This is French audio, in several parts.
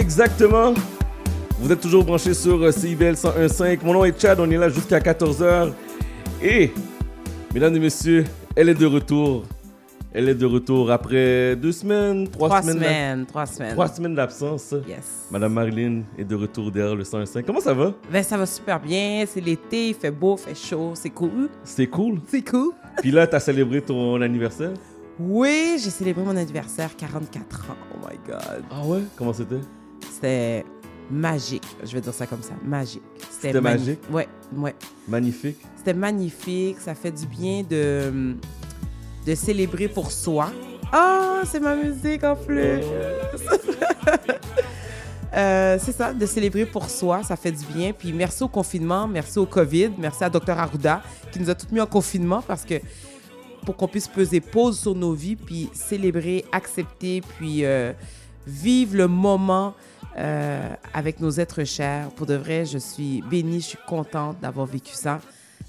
exactement. Vous êtes toujours branchés sur euh, CIBL 101.5. Mon nom est Chad, on est là jusqu'à 14h. Et, mesdames et messieurs, elle est de retour. Elle est de retour après deux semaines, trois, Trois semaines. semaines, trois semaines. Trois semaines d'absence. Yes. Madame Marilyn est de retour derrière le 101.5. Comment ça va? Ben, ça va super bien. C'est l'été, il fait beau, il fait chaud. C'est cool. C'est cool. C'est cool. Puis là, t'as célébré ton anniversaire? Oui, j'ai célébré mon anniversaire, 44 ans. Oh my God. Ah ouais? Comment c'était? C'était magique. Je vais dire ça comme ça. Magique. C'était mani- magique? Ouais, ouais. Magnifique? C'était magnifique. Ça fait du bien de, de célébrer pour soi. Ah, c'est ma musique en plus. Euh, c'est ça, de célébrer pour soi, ça fait du bien. Puis merci au confinement, merci au COVID, merci à Dr Arruda qui nous a tous mis en confinement parce que pour qu'on puisse peser pause sur nos vies, puis célébrer, accepter, puis euh, vivre le moment euh, avec nos êtres chers. Pour de vrai, je suis bénie, je suis contente d'avoir vécu ça.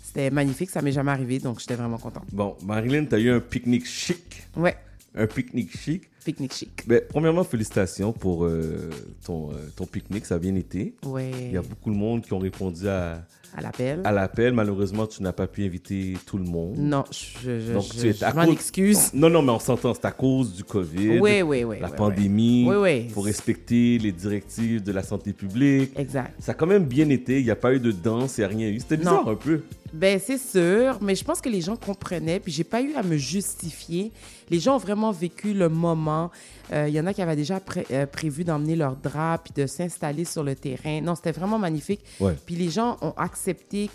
C'était magnifique, ça m'est jamais arrivé, donc j'étais vraiment contente. Bon, Marilyn, t'as eu un pique-nique chic. Ouais, Un pique-nique chic. pique-nique chic. Ben, premièrement, félicitations pour euh, ton, euh, ton pique-nique, ça a bien été. Il Ouais, y a beaucoup de monde qui ont répondu à, à l'appel. à l'appel. Malheureusement, tu n'as pas pu inviter tout le monde. Non, je, je, Donc, je- tu es je m'en cause- excuse. Non, non, mais on s'entend, c'est à cause du COVID, Oui, oui, oui. la pandémie. Oui, oui. Faut respecter les directives de la santé publique. Exact. Ça a quand même bien été. Il n'y a pas eu de danse, il n'y a rien eu. C'était bizarre Non. un peu. Ben, c'est sûr, mais je pense que les gens comprenaient, puis j'ai pas eu à me justifier. Les gens ont vraiment vécu le moment. Euh, Il y en a qui avaient déjà pré- euh, prévu d'emmener leur drap, puis de s'installer sur le terrain. Non, c'était vraiment magnifique. Ouais. Puis les gens ont accepté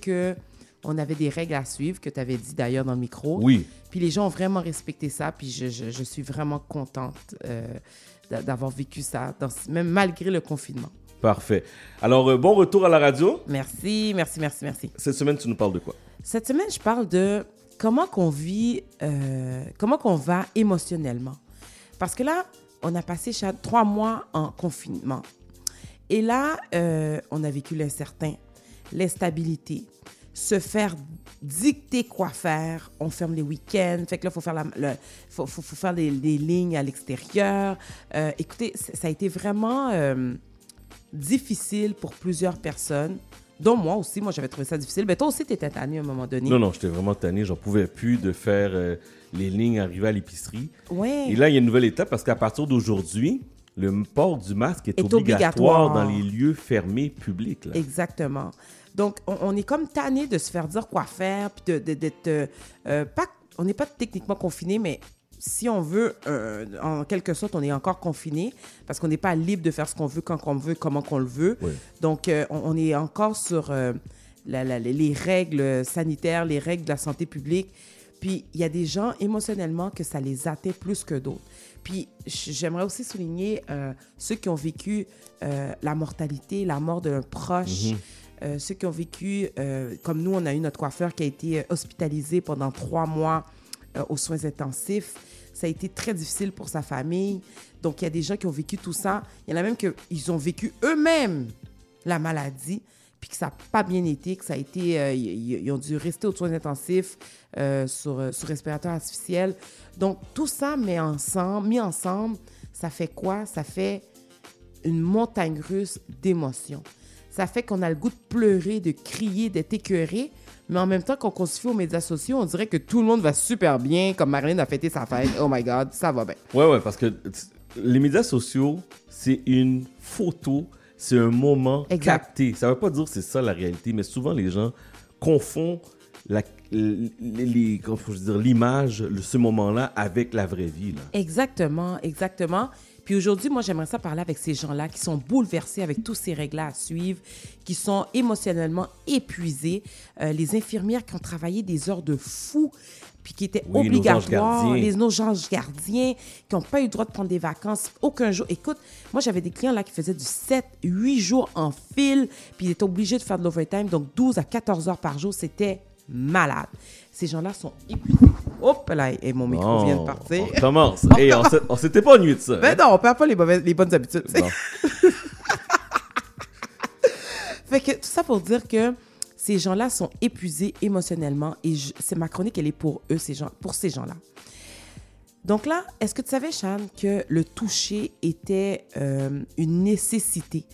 que on avait des règles à suivre, que tu avais dit d'ailleurs dans le micro. Oui. Puis les gens ont vraiment respecté ça, puis je, je- je suis vraiment contente euh, d'a- d'avoir vécu ça, dans- même malgré le confinement. Parfait. Alors, euh, bon retour à la radio. Merci, merci, merci, merci. Cette semaine, tu nous parles de quoi? Cette semaine, je parle de comment qu'on vit, euh, comment qu'on va émotionnellement. Parce que là, on a passé trois mois en confinement. Et là, on a vécu l'incertain, l'instabilité, se faire dicter quoi faire. On ferme les week-ends. Fait que là, il faut faire, la, le- faut, faut- faut faire des, des lignes à l'extérieur. Euh, écoutez, ça a été vraiment euh, difficile pour plusieurs personnes, dont moi aussi. Moi, j'avais trouvé ça difficile. Mais toi aussi, tu étais tanné à un moment donné. Non, non, j'étais vraiment tanné. J'en pouvais plus de faire euh, les lignes arriver à l'épicerie. Ouais. Et là, il y a une nouvelle étape parce qu'à partir d'aujourd'hui, le port du masque est, Est obligatoire, obligatoire. dans les lieux fermés publics. là. Exactement. Donc, on, on est comme tanné de se faire dire quoi faire, puis de- de- d'être. euh, euh, pas, on n'est pas techniquement confiné, mais si on veut, euh, en quelque sorte, on est encore confiné parce qu'on n'est pas libre de faire ce qu'on veut, quand on veut, comment qu'on le veut. Donc, euh, on, on est encore sur la- la- les- les règles sanitaires, les règles de la santé publique. Puis, il y a des gens émotionnellement que ça les atteint plus que d'autres. Puis, j'aimerais aussi souligner euh, ceux qui ont vécu euh, la mortalité, la mort d'un proche. Euh, ceux qui ont vécu, euh, comme nous, on a eu notre coiffeur qui a été hospitalisé pendant trois mois aux soins intensifs. Ça a été très difficile pour sa famille. Donc, il y a des gens qui ont vécu tout ça. Il y en a même qui ont vécu eux-mêmes la maladie, puis que ça n'a pas bien été, que ça a été... euh, ils, ont dû rester aux soins intensifs euh, sur, euh, sur respirateur artificiel. Donc, tout ça mis ensemble, ça fait quoi? Ça fait une montagne russe d'émotions. Ça fait qu'on a le goût de pleurer, de crier, d'être écœuré, mais en même temps, quand on se aux médias sociaux, on dirait que tout le monde va super bien, comme Marilyn a fêté sa fête. Oh my God, ça va bien. Ouais, ouais, parce que les médias sociaux, c'est une photo, c'est un moment Exact. capté. Ça veut pas dire que c'est ça la réalité, mais souvent les gens confondent la, les, faut-je dire, l'image, ce moment-là, avec la vraie vie. Là. Exactement, exactement. Puis aujourd'hui, moi, j'aimerais ça parler avec ces gens-là qui sont bouleversés avec tous ces règles à suivre, qui sont émotionnellement épuisés, Euh, les infirmières qui ont travaillé des heures de fou, puis qui étaient Oui, obligatoires, les nos anges gardiens, qui n'ont pas eu le droit de prendre des vacances aucun jour. Écoute, moi, j'avais des clients là qui faisaient du 7, 8 jours en fil, puis ils étaient obligés de faire de l'overtime, donc 12 à 14 heures par jour, c'était malade. Ces gens-là sont épuisés. Hop là, et mon micro Bon, vient de partir. On commence. On s'est- on s'était pas ennuyé de ça. Ben hein? non, on perd pas les, mauvaises, les bonnes habitudes. Non. Fait que tout ça pour dire que ces gens-là sont épuisés émotionnellement et c'est ma chronique, elle est pour eux, ces gens, pour ces gens-là. Donc là, est-ce que tu savais, Chan, que le toucher était euh, une nécessité?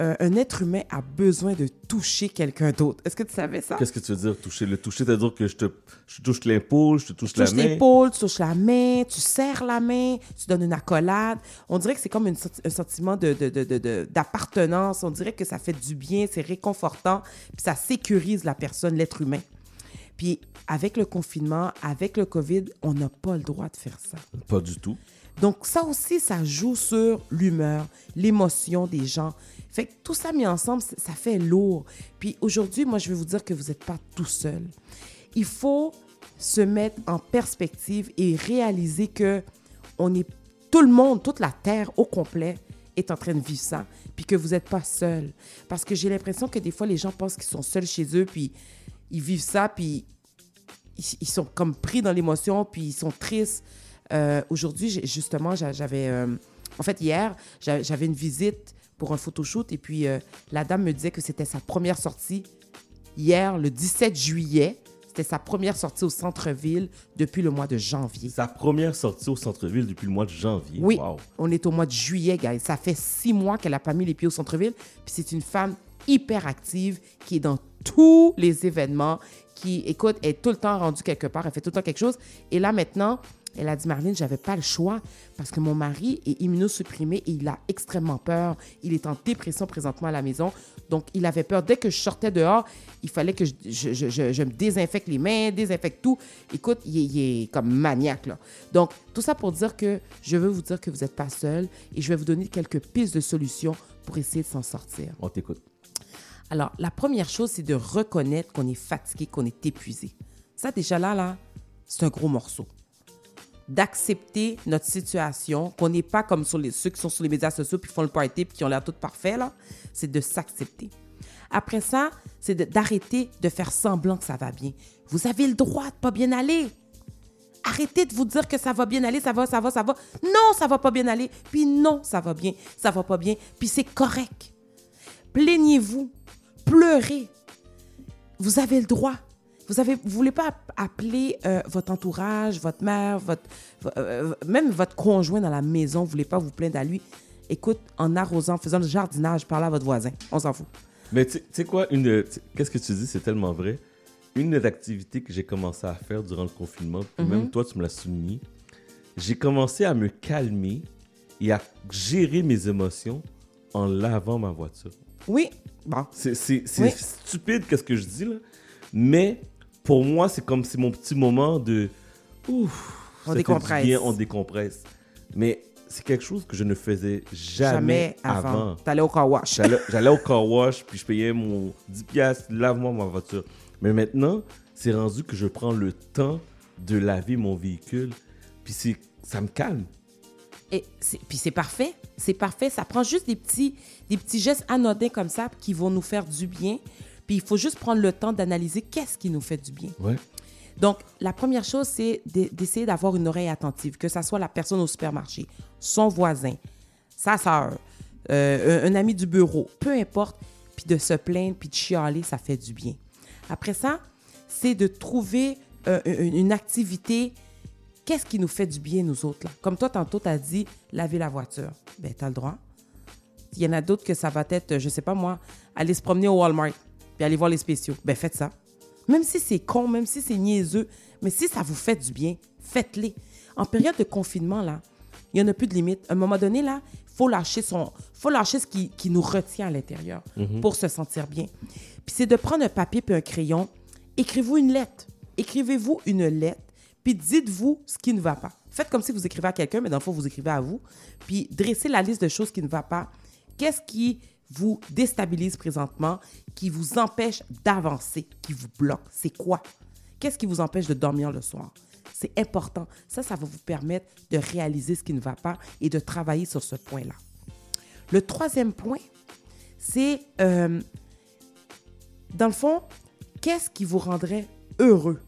Euh, un être humain a besoin de toucher quelqu'un d'autre. Est-ce que tu savais ça? Qu'est-ce que tu veux dire, toucher? Le toucher, c'est-à-dire que je te, je te touche l'épaule, je te touche Tu la main? l'épaule, tu touches la main, tu serres la main, tu donnes une accolade. On dirait que c'est comme une un sentiment de- de- de- de- de- d'appartenance. On dirait que ça fait du bien, c'est réconfortant, puis ça sécurise la personne, l'être humain. Puis avec le confinement, avec le COVID, on n'a pas le droit de faire ça. Pas du tout. Donc ça aussi, ça joue sur l'humeur, l'émotion des gens. Fait que tout ça mis ensemble, ça fait lourd. Puis aujourd'hui, moi, je vais vous dire que vous n'êtes pas tout seul. Il faut se mettre en perspective et réaliser que on est tout le monde, toute la terre au complet est en train de vivre ça, puis que vous n'êtes pas seul. Parce que j'ai l'impression que des fois, les gens pensent qu'ils sont seuls chez eux, puis ils vivent ça, puis ils, ils sont comme pris dans l'émotion, puis ils sont tristes. Euh, Aujourd'hui, justement, j'a- j'avais... euh, en fait, hier, j'a- j'avais une visite pour un photoshoot, et puis euh, la dame me disait que c'était sa première sortie hier, le 17 juillet. C'était sa première sortie au centre-ville depuis le mois de janvier. Sa première sortie au centre-ville depuis le mois de janvier? Oui, Wow. on est au mois de juillet, guys. Ça fait six mois qu'elle n'a pas mis les pieds au centre-ville. Puis c'est une femme hyper active qui est dans tous les événements, qui, écoute, est tout le temps rendue quelque part, elle fait tout le temps quelque chose. Et là, maintenant, elle a dit, Marlene, j'avais pas le choix parce que mon mari est immunosupprimé et il a extrêmement peur. Il est en dépression présentement à la maison. Donc, il avait peur. Dès que je sortais dehors, il fallait que je, me désinfecte les mains, désinfecte tout. Écoute, il est comme maniaque, là. Donc, tout ça pour dire que je veux vous dire que vous n'êtes pas seul et je vais vous donner quelques pistes de solutions pour essayer de s'en sortir. On t'écoute. Alors, la première chose, c'est de reconnaître qu'on est fatigué, qu'on est épuisé. Ça, déjà là, là, c'est un gros morceau. D'accepter notre situation, qu'on n'est pas comme sur les, ceux qui sont sur les médias sociaux puis font le party puis qui ont l'air tout parfait, là. C'est de s'accepter. Après ça, c'est de- d'arrêter de faire semblant que ça va bien. Vous avez le droit de pas bien aller. Arrêtez de vous dire que ça va bien aller, ça va, ça va, ça va. Non, ça va pas bien aller. Puis non, ça va bien, ça va pas bien. Puis c'est correct. Plaignez-vous, pleurez. Vous avez le droit. Vous avez, vous voulez pas app- appeler euh, votre entourage, votre mère, votre, euh, même votre conjoint dans la maison, vous voulez pas vous plaindre à lui. Écoute, en arrosant, en faisant le jardinage, parlez à votre voisin. On s'en fout. Mais tu sais quoi, une, qu'est-ce que tu dis, c'est tellement vrai. Une des activités que j'ai commencé à faire durant le confinement, puis Mhm. même toi, tu me l'as souligné, j'ai commencé à me calmer et à gérer mes émotions en lavant ma voiture. Oui, bon. C'est Oui. stupide qu'est-ce que je dis là, mais pour moi, c'est comme c'est mon petit moment de ouf, On décompresse. bien, on décompresse. Mais c'est quelque chose que je ne faisais jamais, Jamais avant. avant. T'allais au car wash. J'allais au car wash, puis je payais mon 10 piastres, lave-moi ma voiture. Mais maintenant, c'est rendu que je prends le temps de laver mon véhicule, puis c'est ça me calme. Et puis c'est parfait, c'est parfait. Ça prend juste des petits, des petits gestes anodins comme ça qui vont nous faire du bien. Puis il faut juste prendre le temps d'analyser qu'est-ce qui nous fait du bien. Ouais. Donc, la première chose, c'est d'e- d'essayer d'avoir une oreille attentive, que ça soit la personne au supermarché, son voisin, sa sœur, euh, un, un ami du bureau, peu importe, puis de se plaindre, puis de chialer, ça fait du bien. Après ça, c'est de trouver euh, une activité. Qu'est-ce qui nous fait du bien, nous autres, là? Comme toi, tantôt, tu as dit laver la voiture. Ben, tu as le droit. Il y en a d'autres que ça va être, je sais pas moi, aller se promener au Walmart, puis aller voir les spéciaux. Ben, faites ça. Même si c'est con, même si c'est niaiseux, mais si ça vous fait du bien, faites-les. En période de confinement, là, il n'y en a plus de limite. À un moment donné, là, il faut lâcher, son, faut lâcher ce qui, qui nous retient à l'intérieur pour se sentir bien. Puis c'est de prendre un papier puis un crayon. Écrivez-vous une lettre. Écrivez-vous une lettre, puis dites-vous ce qui ne va pas. Faites comme si vous écrivez à quelqu'un, mais dans le fond, vous écrivez à vous. Puis dressez la liste de choses qui ne va pas. Qu'est-ce qui vous déstabilise présentement, qui vous empêche d'avancer, qui vous bloque? C'est quoi? Qu'est-ce qui vous empêche de dormir le soir? C'est important. Ça, ça va vous permettre de réaliser ce qui ne va pas et de travailler sur ce point-là. Le troisième point, c'est, euh, dans le fond, qu'est-ce qui vous rendrait heureux?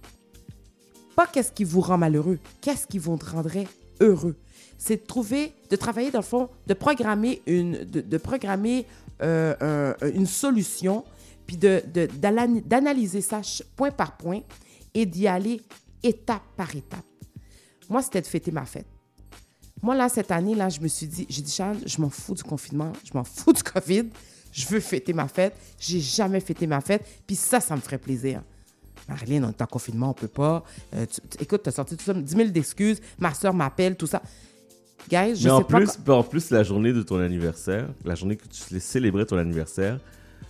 Qu'est-ce qui vous rend malheureux, qu'est-ce qui vous rendrait heureux? C'est de trouver, de travailler dans le fond, de programmer une, de, de programmer euh, un- une solution, puis de, de- d'analyser ça point par point et d'y aller étape par étape. Moi, c'était de fêter ma fête. Moi, là, cette année, là, je me suis dit, j'ai dit, Charles, je m'en fous du confinement, je m'en fous du COVID. Je veux fêter ma fête. J'ai jamais fêté ma fête. Puis ça, ça me ferait plaisir. Marilyn, on est en confinement, on peut pas. Euh, tu- tu- écoute, t'as sorti tout ça, 10 000 d'excuses. Ma soeur m'appelle, tout ça. Guys, je Mais en sais pas. plus, en plus, la journée de ton anniversaire, la journée que tu célébrais ton anniversaire,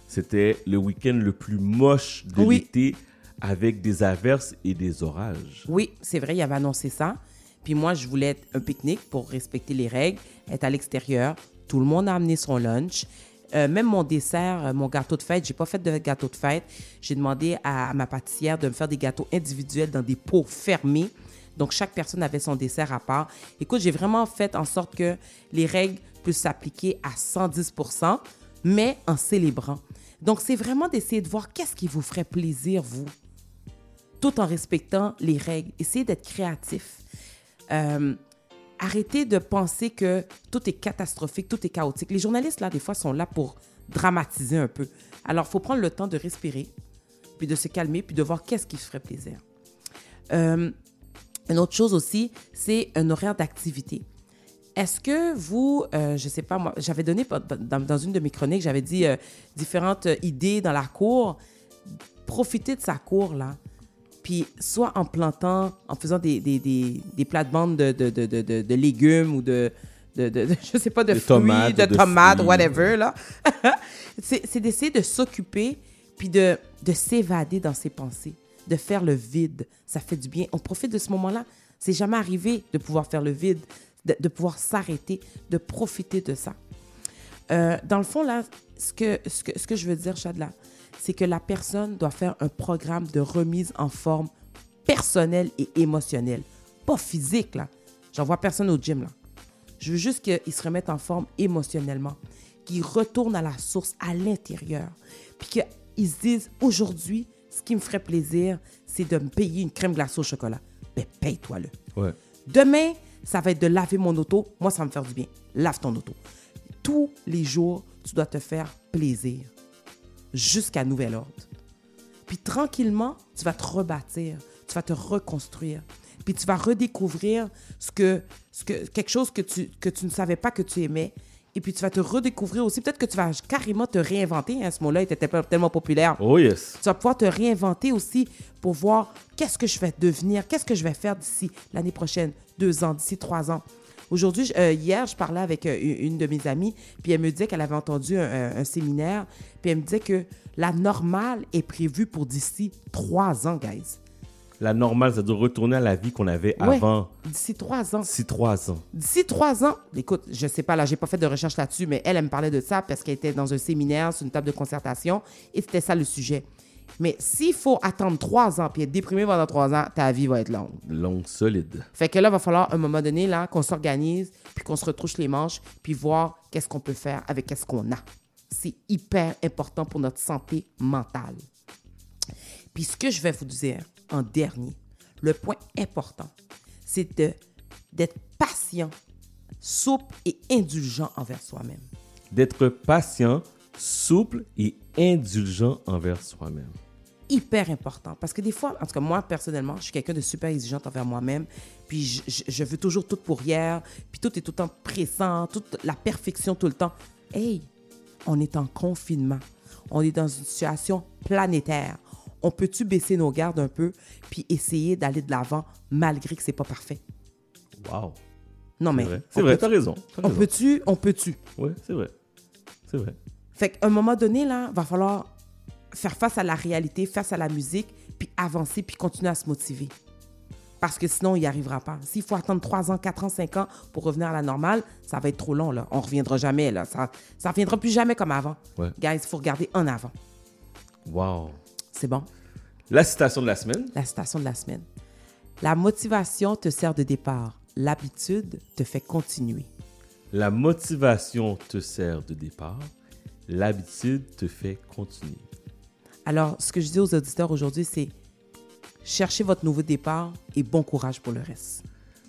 c'était le week-end le plus moche de Oui. l'été avec des averses et des orages. Oui, c'est vrai, il avait annoncé ça. Puis moi, je voulais être un pique-nique pour respecter les règles, être à l'extérieur. Tout le monde a amené son lunch. Euh, même mon dessert, euh, mon gâteau de fête, j'ai pas fait de gâteau de fête. J'ai demandé à, ma pâtissière de me faire des gâteaux individuels dans des pots fermés. Donc, chaque personne avait son dessert à part. Écoute, j'ai vraiment fait en sorte que les règles puissent s'appliquer à 110 mais en célébrant. Donc, c'est vraiment d'essayer de voir qu'est-ce qui vous ferait plaisir, vous tout en respectant les règles. Essayez d'être créatif. Euh, arrêtez de penser que tout est catastrophique, tout est chaotique. Les journalistes, là, des fois, sont là pour dramatiser un peu. Alors, il faut prendre le temps de respirer, puis de se calmer, puis de voir qu'est-ce qui ferait plaisir. Euh, une autre chose aussi, c'est un horaire d'activité. Est-ce que vous, euh, je sais pas, moi, j'avais donné dans, une de mes chroniques, j'avais dit euh, différentes idées dans la cour. Profitez de sa cour, là. Puis, soit en plantant, en faisant des, des, des, des plates-bandes de, de, de, de, légumes ou de, je sais pas, de fruits, tomates, de, de tomates, fruits. whatever, là. c'est c'est d'essayer de s'occuper puis de, de s'évader dans ses pensées, de faire le vide. Ça fait du bien. On profite de ce moment-là. C'est jamais arrivé de pouvoir faire le vide, de, de pouvoir s'arrêter, de profiter de ça. Euh, dans le fond, là, ce que, ce que, ce que je veux dire, Chadla, c'est que la personne doit faire un programme de remise en forme personnelle et émotionnelle. Pas physique, là. J'en vois personne au gym, là. Je veux juste qu'ils se remettent en forme émotionnellement, qu'ils retournent à la source, à l'intérieur, puis qu'ils se disent, aujourd'hui, ce qui me ferait plaisir, c'est de me payer une crème glacée au chocolat. Ben, paye-toi-le. Ouais. Demain, ça va être de laver mon auto. Moi, ça va me faire du bien. Lave ton auto. Tous les jours, tu dois te faire plaisir jusqu'à nouvel ordre. Puis tranquillement, tu vas te rebâtir, tu vas te reconstruire. Puis tu vas redécouvrir ce que, ce que, quelque chose que tu, que tu ne savais pas que tu aimais. Et puis tu vas te redécouvrir aussi. Peut-être que tu vas carrément te réinventer. hein, ce mot-là était tellement- tellement populaire Oh yes. tu vas pouvoir te réinventer aussi pour voir qu'est-ce que je vais devenir, qu'est-ce que je vais faire d'ici l'année prochaine, deux ans, d'ici trois ans. Aujourd'hui, euh, hier, je parlais avec euh, une de mes amies, puis elle me disait qu'elle avait entendu un, un- un séminaire, puis elle me disait que la normale est prévue pour d'ici trois ans, guys. La normale, ça doit retourner à la vie qu'on avait Ouais. avant D'ici trois ans. 6-3 ans. D'ici trois ans, écoute, je sais pas, là, j'ai pas fait de recherche là-dessus, mais elle, elle me parlait de ça parce qu'elle était dans un séminaire, sur une table de concertation, et c'était ça le sujet. Mais s'il faut attendre trois ans puis être déprimé pendant trois ans, ta vie va être longue. Longue, solide. Fait que là, il va falloir, à un moment donné, là, qu'on s'organise, puis qu'on se retrouche les manches, puis voir qu'est-ce qu'on peut faire avec qu'est-ce qu'on a. C'est hyper important pour notre santé mentale. Puis ce que je vais vous dire en dernier, le point important, c'est de- d'être patient, souple et indulgent envers soi-même. D'être patient, souple et indulgent envers soi-même. hyper important. Parce que des fois, en tout cas, moi, personnellement, je suis quelqu'un de super exigeante envers moi-même. Puis je, je- je veux toujours tout pour hier. Puis tout est tout le temps pressant, toute la perfection tout le temps. Hey, on est en confinement. On est dans une situation planétaire. On peut-tu baisser nos gardes un peu puis essayer d'aller de l'avant malgré que c'est pas parfait? Wow. Non, mais. C'est vrai. T'as raison. t'as On raison. peut-tu? On peut-tu? Ouais, c'est vrai. C'est vrai. Fait qu'à un moment donné, là, va falloir faire face à la réalité, face à la musique, puis avancer, puis continuer à se motiver. Parce que sinon, il n'y arrivera pas. S'il faut attendre 3 ans, 4 ans, 5 ans pour revenir à la normale, ça va être trop long, là. On ne reviendra jamais, là. Ça ne reviendra plus jamais comme avant. Ouais. Guys, il faut regarder en avant. Wow. C'est bon? La citation de la semaine. La citation de la semaine. La motivation te sert de départ. L'habitude te fait continuer. La motivation te sert de départ. L'habitude te fait continuer. Alors, ce que je dis aux auditeurs aujourd'hui, c'est cherchez votre nouveau départ et bon courage pour le reste.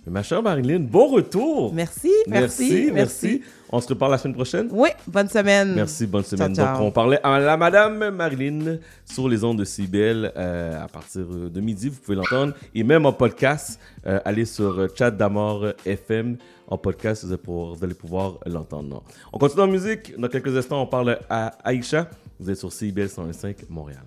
Ma chère Marilyn, bon retour. Merci, merci, merci. On se reparle la semaine prochaine? Oui, bonne semaine. Merci, bonne semaine. Ciao, ciao. Donc, on parlait à la Madame Marilyn sur les ondes de CBL euh, à partir de midi. Vous pouvez l'entendre. Et même en podcast, euh, allez sur Chat d'Amour FM. En podcast, vous allez pouvoir, pouvoir l'entendre. On continue en musique. Dans quelques instants, on parle à Aïcha. Vous êtes sur CBL 105 Montréal.